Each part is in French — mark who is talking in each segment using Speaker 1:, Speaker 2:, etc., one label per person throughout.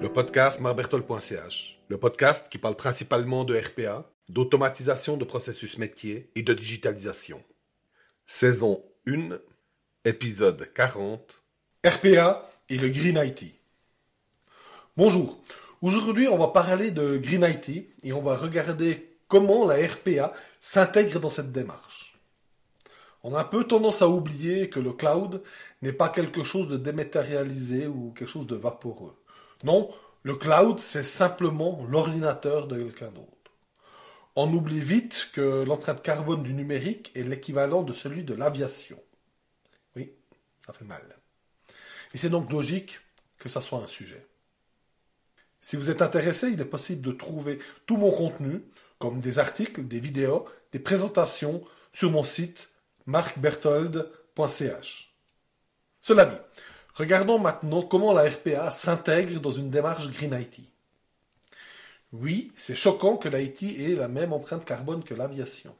Speaker 1: Le podcast marbertol.ch, le podcast qui parle principalement de RPA, d'automatisation de processus métiers et de digitalisation. Saison 1, épisode 40. RPA et le Green IT. Bonjour. Aujourd'hui, on va parler de Green IT et on va regarder comment la RPA s'intègre dans cette démarche. On a un peu tendance à oublier que le cloud n'est pas quelque chose de dématérialisé ou quelque chose de vaporeux. Non, le cloud, c'est simplement l'ordinateur de quelqu'un d'autre. On oublie vite que l'empreinte carbone du numérique est l'équivalent de celui de l'aviation. Oui, ça fait mal. Et c'est donc logique que ça soit un sujet. Si vous êtes intéressé, il est possible de trouver tout mon contenu, comme des articles, des vidéos, des présentations, sur mon site marcberthold.ch. Cela dit, regardons maintenant comment la RPA s'intègre dans une démarche Green IT. Oui, c'est choquant que l'IT ait la même empreinte carbone que l'aviation.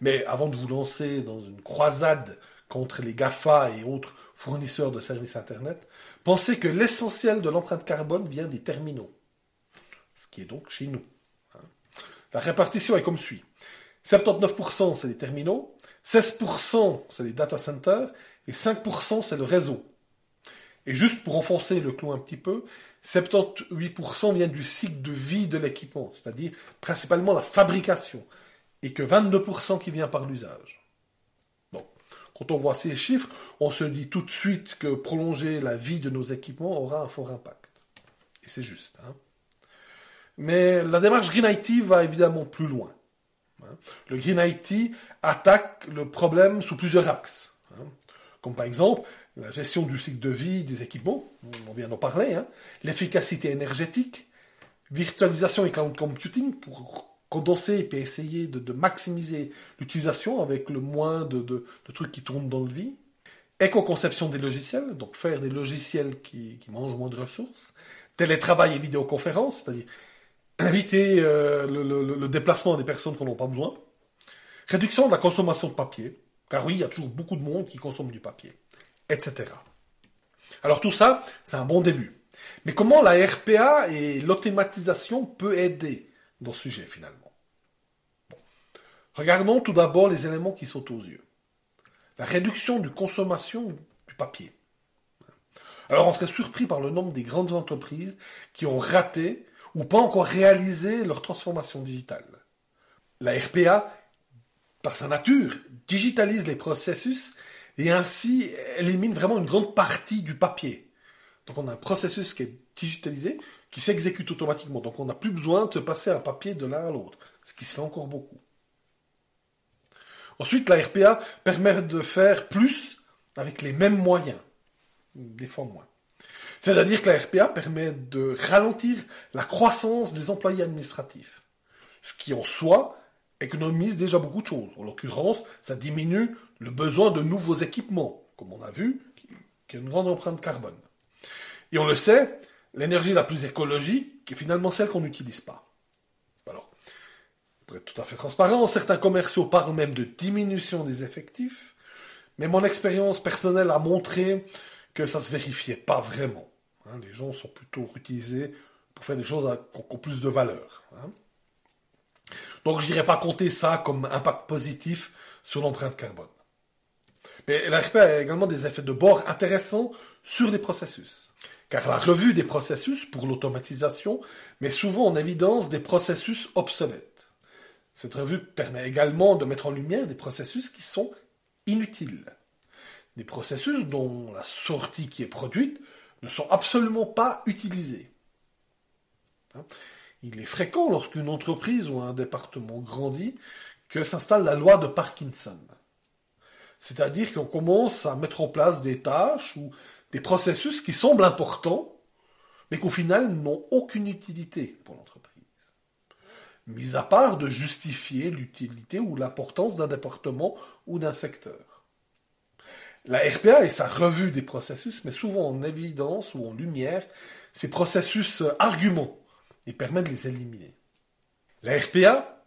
Speaker 1: Mais avant de vous lancer dans une croisade contre les GAFA et autres fournisseurs de services Internet, pensez que l'essentiel de l'empreinte carbone vient des terminaux, ce qui est donc chez nous. Hein. La répartition est comme suit. 79% c'est les terminaux, 16% c'est les data centers et 5% c'est le réseau. Et juste pour enfoncer le clou un petit peu, 78% vient du cycle de vie de l'équipement, c'est-à-dire principalement la fabrication, et que 22% qui vient par l'usage. Bon, quand on voit ces chiffres, on se dit tout de suite que prolonger la vie de nos équipements aura un fort impact. Et c'est juste. Hein. Mais la démarche Green IT va évidemment plus loin. Hein. Le Green IT attaque le problème sous plusieurs axes. Hein. Comme par exemple la gestion du cycle de vie des équipements, on vient d'en parler, hein. l'efficacité énergétique, virtualisation et cloud computing pour condenser et puis essayer de, maximiser l'utilisation avec le moins de, trucs qui tournent dans le vie. Éco-conception des logiciels, donc faire des logiciels qui, mangent moins de ressources. Télétravail et vidéoconférence, c'est-à-dire éviter euh, le, déplacement des personnes qui n'en ont pas besoin. Réduction de la consommation de papier, car oui, il y a toujours beaucoup de monde qui consomme du papier, etc. Alors tout ça, c'est un bon début. Mais comment la RPA et l'automatisation peut aider dans ce sujet finalement? Regardons tout d'abord les éléments qui sont aux yeux. La réduction de consommation du papier. Alors on serait surpris par le nombre des grandes entreprises qui ont raté ou pas encore réalisé leur transformation digitale. La RPA, par sa nature, digitalise les processus et ainsi élimine vraiment une grande partie du papier. Donc on a un processus qui est digitalisé, qui s'exécute automatiquement. Donc on n'a plus besoin de se passer un papier de l'un à l'autre, ce qui se fait encore beaucoup. Ensuite, la RPA permet de faire plus avec les mêmes moyens, des fois moins. C'est-à-dire que la RPA permet de ralentir la croissance des employés administratifs, ce qui en soi économise déjà beaucoup de choses. En l'occurrence, ça diminue le besoin de nouveaux équipements, comme on a vu, qui a une grande empreinte carbone. Et on le sait, l'énergie la plus écologique est finalement celle qu'on n'utilise pas. Alors, pour être tout à fait transparent, certains commerciaux parlent même de diminution des effectifs, mais mon expérience personnelle a montré que ça ne se vérifiait pas vraiment. Hein. les gens sont plutôt utilisés pour faire des choses qui ont plus de valeur. Hein. Donc je n'irai pas compter ça comme impact positif sur l'empreinte carbone. Mais l'RP a également des effets de bord intéressants sur les processus. Car la revue des processus pour l'automatisation met souvent en évidence des processus obsolètes. Cette revue permet également de mettre en lumière des processus qui sont inutiles. Des processus dont la sortie qui est produite ne sont absolument pas utilisés. Hein? Il est fréquent lorsqu'une entreprise ou un département grandit que s'installe la loi de Parkinson. C'est-à-dire qu'on commence à mettre en place des tâches ou des processus qui semblent importants, mais qu'au final n'ont aucune utilité pour l'entreprise. Mis à part de justifier l'utilité ou l'importance d'un département ou d'un secteur. La RPA et sa revue des processus met souvent en évidence ou en lumière ces processus arguments et permet de les éliminer. La RPA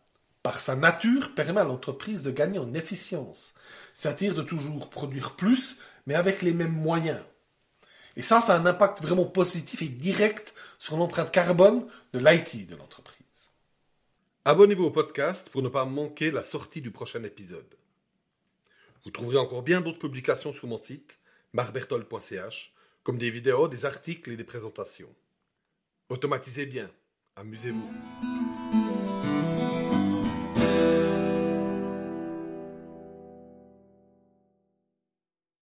Speaker 1: par sa nature, permet à l'entreprise de gagner en efficience, c'est-à-dire de toujours produire plus, mais avec les mêmes moyens. Et ça, ça a un impact vraiment positif et direct sur l'empreinte carbone de l'IT de l'entreprise. Abonnez-vous au podcast pour ne pas manquer la sortie du prochain épisode. Vous trouverez encore bien d'autres publications sur mon site, marbertol.ch, comme des vidéos, des articles et des présentations. Automatisez bien, amusez-vous.